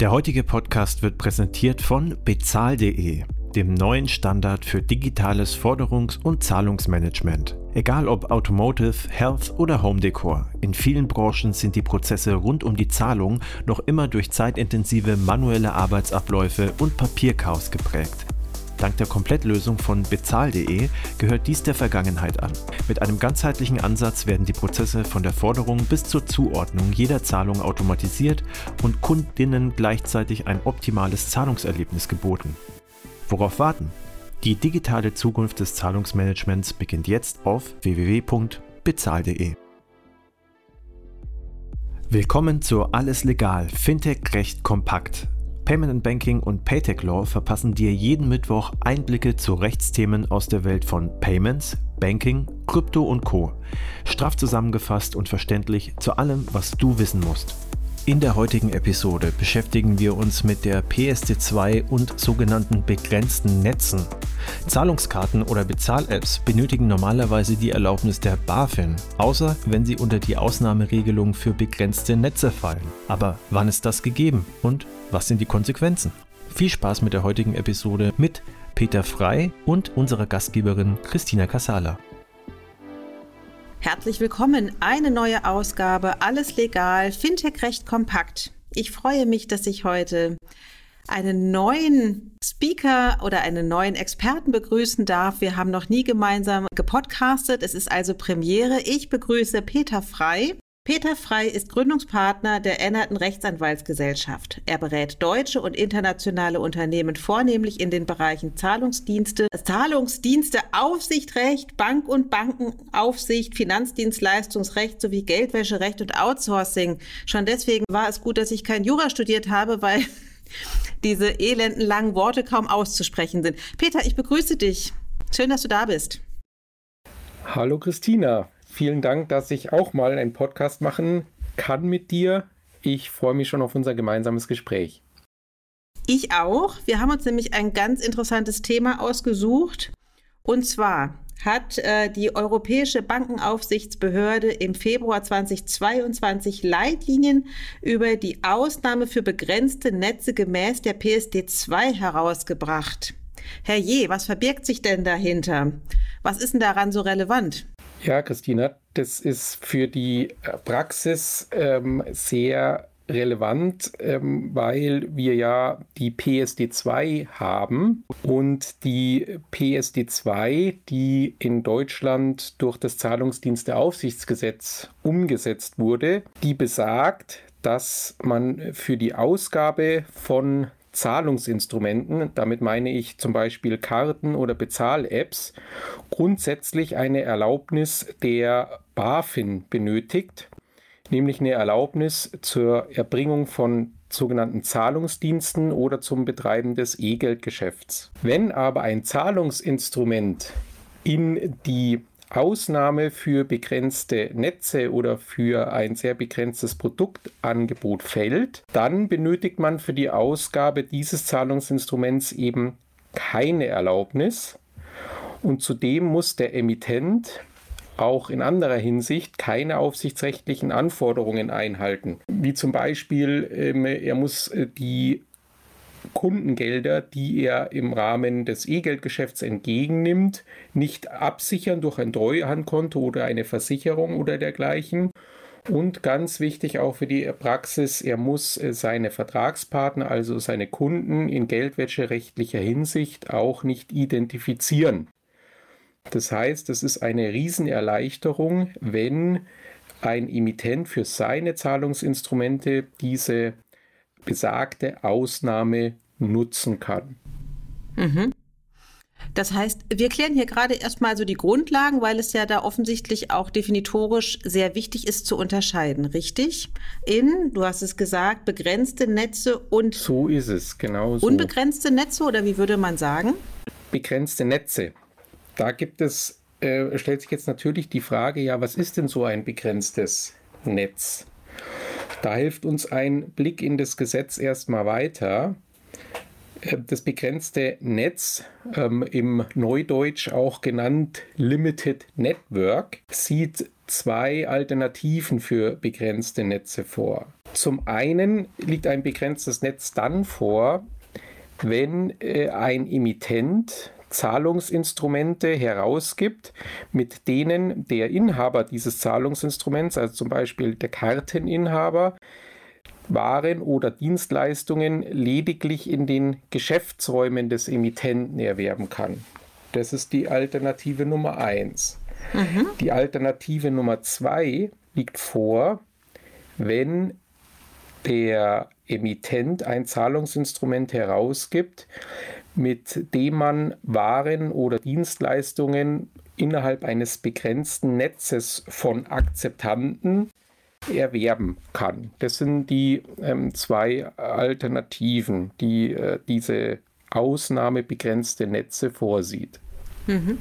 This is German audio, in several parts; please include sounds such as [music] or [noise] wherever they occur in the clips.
Der heutige Podcast wird präsentiert von bezahl.de, dem neuen Standard für digitales Forderungs- und Zahlungsmanagement. Egal ob Automotive, Health oder Home Decor, in vielen Branchen sind die Prozesse rund um die Zahlung noch immer durch zeitintensive manuelle Arbeitsabläufe und Papierchaos geprägt. Dank der Komplettlösung von bezahl.de gehört dies der Vergangenheit an. Mit einem ganzheitlichen Ansatz werden die Prozesse von der Forderung bis zur Zuordnung jeder Zahlung automatisiert und Kundinnen gleichzeitig ein optimales Zahlungserlebnis geboten. Worauf warten? Die digitale Zukunft des Zahlungsmanagements beginnt jetzt auf www.bezahl.de. Willkommen zu Alles Legal, Fintech Recht Kompakt Payment Banking und Paytech Law verpassen dir jeden Mittwoch Einblicke zu Rechtsthemen aus der Welt von Payments, Banking, Krypto und Co. Straff zusammengefasst und verständlich zu allem, was du wissen musst. In der heutigen Episode beschäftigen wir uns mit der PSD2 und sogenannten begrenzten Netzen. Zahlungskarten oder Bezahl-Apps benötigen normalerweise die Erlaubnis der BaFin, außer wenn sie unter die Ausnahmeregelung für begrenzte Netze fallen. Aber wann ist das gegeben und was sind die Konsequenzen? Viel Spaß mit der heutigen Episode mit Peter Frei und unserer Gastgeberin Christina Casala. Herzlich willkommen, eine neue Ausgabe, alles legal, Fintech recht kompakt. Ich freue mich, dass ich heute einen neuen Speaker oder einen neuen Experten begrüßen darf. Wir haben noch nie gemeinsam gepodcastet. Es ist also Premiere. Ich begrüße Peter Frei. Peter Frei ist Gründungspartner der Ennerten Rechtsanwaltsgesellschaft. Er berät deutsche und internationale Unternehmen vornehmlich in den Bereichen Zahlungsdienste, Zahlungsdienste, Aufsichtrecht, Bank- und Bankenaufsicht, Finanzdienstleistungsrecht sowie Geldwäscherecht und Outsourcing. Schon deswegen war es gut, dass ich kein Jura studiert habe, weil [laughs] diese elenden langen Worte kaum auszusprechen sind. Peter, ich begrüße dich. Schön, dass du da bist. Hallo Christina, Vielen Dank, dass ich auch mal einen Podcast machen kann mit dir. Ich freue mich schon auf unser gemeinsames Gespräch. Ich auch. Wir haben uns nämlich ein ganz interessantes Thema ausgesucht. Und zwar hat äh, die Europäische Bankenaufsichtsbehörde im Februar 2022 Leitlinien über die Ausnahme für begrenzte Netze gemäß der PSD2 herausgebracht. Herr Je, was verbirgt sich denn dahinter? Was ist denn daran so relevant? Ja, Christina, das ist für die äh, Praxis ähm, sehr relevant, ähm, weil wir ja die PSD2 haben und die PSD2, die in Deutschland durch das Zahlungsdiensteaufsichtsgesetz umgesetzt wurde, die besagt, dass man für die Ausgabe von Zahlungsinstrumenten, damit meine ich zum Beispiel Karten oder Bezahl-Apps, grundsätzlich eine Erlaubnis der BaFin benötigt, nämlich eine Erlaubnis zur Erbringung von sogenannten Zahlungsdiensten oder zum Betreiben des E-Geldgeschäfts. Wenn aber ein Zahlungsinstrument in die Ausnahme für begrenzte Netze oder für ein sehr begrenztes Produktangebot fällt, dann benötigt man für die Ausgabe dieses Zahlungsinstruments eben keine Erlaubnis und zudem muss der Emittent auch in anderer Hinsicht keine aufsichtsrechtlichen Anforderungen einhalten. Wie zum Beispiel, ähm, er muss äh, die Kundengelder, die er im Rahmen des E-Geldgeschäfts entgegennimmt, nicht absichern durch ein Treuhandkonto oder eine Versicherung oder dergleichen. Und ganz wichtig auch für die Praxis, er muss äh, seine Vertragspartner, also seine Kunden in geldwäscherechtlicher Hinsicht auch nicht identifizieren. Das heißt, es ist eine Riesenerleichterung, wenn ein Emittent für seine Zahlungsinstrumente diese besagte Ausnahme nutzen kann. Mhm. Das heißt, wir klären hier gerade erstmal so die Grundlagen, weil es ja da offensichtlich auch definitorisch sehr wichtig ist zu unterscheiden, richtig? In, du hast es gesagt, begrenzte Netze und. So ist es, genau so. Unbegrenzte Netze oder wie würde man sagen? Begrenzte Netze. Da gibt es, äh, stellt sich jetzt natürlich die Frage, ja, was ist denn so ein begrenztes Netz? Da hilft uns ein Blick in das Gesetz erstmal weiter. Äh, das begrenzte Netz, ähm, im Neudeutsch auch genannt Limited Network, sieht zwei Alternativen für begrenzte Netze vor. Zum einen liegt ein begrenztes Netz dann vor, wenn äh, ein Emittent Zahlungsinstrumente herausgibt, mit denen der Inhaber dieses Zahlungsinstruments, also zum Beispiel der Karteninhaber, waren oder Dienstleistungen lediglich in den Geschäftsräumen des Emittenten erwerben kann. Das ist die Alternative Nummer 1. Mhm. Die Alternative Nummer 2 liegt vor, wenn der Emittent ein Zahlungsinstrument herausgibt, mit dem man Waren oder Dienstleistungen innerhalb eines begrenzten Netzes von Akzeptanten erwerben kann. Das sind die ähm, zwei Alternativen, die äh, diese ausnahmebegrenzte Netze vorsieht. Mhm.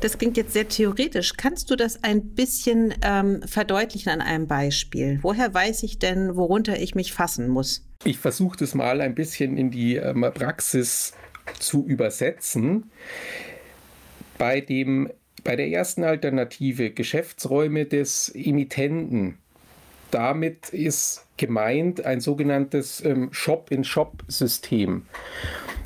Das klingt jetzt sehr theoretisch. Kannst du das ein bisschen ähm, verdeutlichen an einem Beispiel? Woher weiß ich denn, worunter ich mich fassen muss? Ich versuche das mal ein bisschen in die ähm, Praxis zu übersetzen. Bei, dem, bei der ersten Alternative Geschäftsräume des Emittenten damit ist gemeint ein sogenanntes ähm, Shop-in-Shop-System.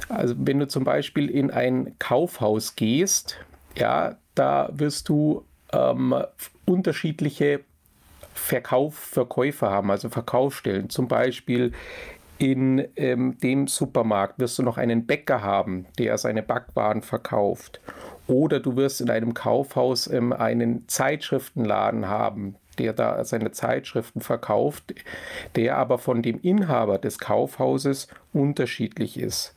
Also wenn du zum Beispiel in ein Kaufhaus gehst, ja, da wirst du ähm, unterschiedliche Verkauf, Verkäufer haben, also Verkaufsstellen. Zum Beispiel in ähm, dem Supermarkt wirst du noch einen Bäcker haben, der seine Backwaren verkauft. Oder du wirst in einem Kaufhaus ähm, einen Zeitschriftenladen haben, der da seine Zeitschriften verkauft, der aber von dem Inhaber des Kaufhauses unterschiedlich ist.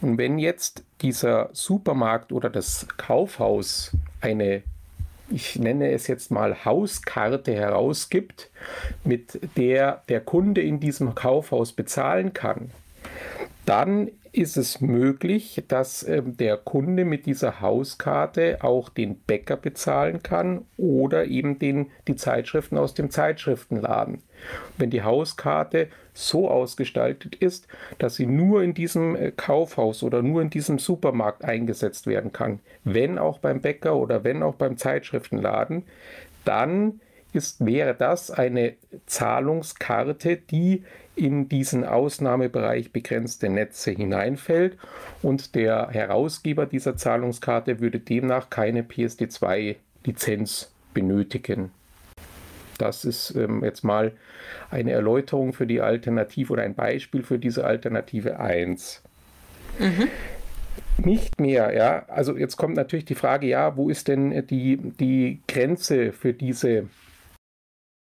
Und wenn jetzt dieser Supermarkt oder das Kaufhaus eine, ich nenne es jetzt mal Hauskarte herausgibt, mit der der Kunde in diesem Kaufhaus bezahlen kann, dann ist es möglich, dass äh, der Kunde mit dieser Hauskarte auch den Bäcker bezahlen kann oder eben den, die Zeitschriften aus dem Zeitschriftenladen. Wenn die Hauskarte so ausgestaltet ist, dass sie nur in diesem äh, Kaufhaus oder nur in diesem Supermarkt eingesetzt werden kann, wenn auch beim Bäcker oder wenn auch beim Zeitschriftenladen, dann ist, wäre das eine Zahlungskarte, die in diesen Ausnahmebereich begrenzte Netze hineinfällt und der Herausgeber dieser Zahlungskarte würde demnach keine PSD2-Lizenz benötigen. Das ist ähm, jetzt mal eine Erläuterung für die Alternative oder ein Beispiel für diese Alternative 1. Mhm. Nicht mehr, ja. Also jetzt kommt natürlich die Frage, ja, wo ist denn die, die Grenze für diese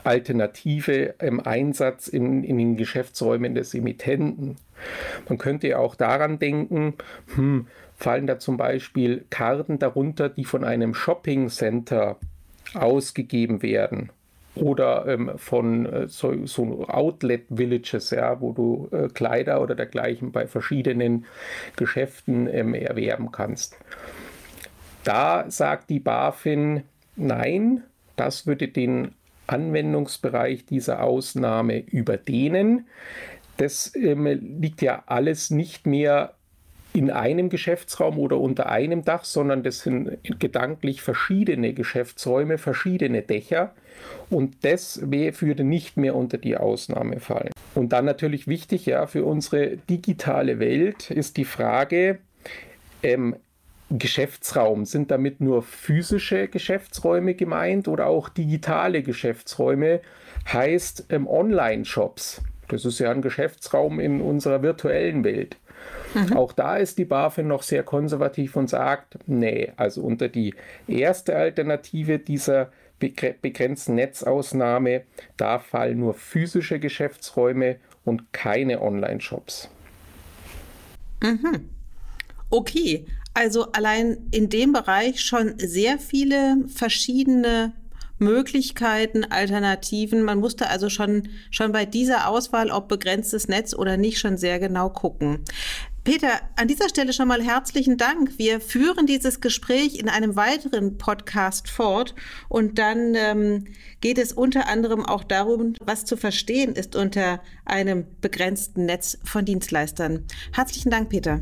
Alternative im Einsatz in, in den Geschäftsräumen des Emittenten. Man könnte auch daran denken, hm, fallen da zum Beispiel Karten darunter, die von einem Shopping Center ausgegeben werden oder ähm, von äh, so, so, Outlet Villages, ja, wo du äh, Kleider oder dergleichen bei verschiedenen Geschäften ähm, erwerben kannst. Da sagt die BaFin, nein, das würde den Anwendungsbereich dieser Ausnahme überdehnen. Das ähm, liegt ja alles nicht mehr in einem Geschäftsraum oder unter einem Dach, sondern das sind gedanklich verschiedene Geschäftsräume, verschiedene Dächer und das würde nicht mehr unter die Ausnahme fallen. Und dann natürlich wichtig, ja, für unsere digitale Welt ist die Frage, ähm, Geschäftsraum? Sind damit nur physische Geschäftsräume gemeint oder auch digitale Geschäftsräume? Heißt ähm, Online-Shops. Das ist ja ein Geschäftsraum in unserer virtuellen Welt. Mhm. Auch da ist die BaFin noch sehr konservativ und sagt, nee, also unter die erste Alternative dieser begrenzten Netzausnahme, da fallen nur physische Geschäftsräume und keine Online-Shops. Mhm. Okay, also allein in dem Bereich schon sehr viele verschiedene Möglichkeiten, Alternativen. Man musste also schon, schon bei dieser Auswahl, ob begrenztes Netz oder nicht, schon sehr genau gucken. Peter, an dieser Stelle schon mal herzlichen Dank. Wir führen dieses Gespräch in einem weiteren Podcast fort und dann ähm, geht es unter anderem auch darum, was zu verstehen ist unter einem begrenzten Netz von Dienstleistern. Herzlichen Dank, Peter.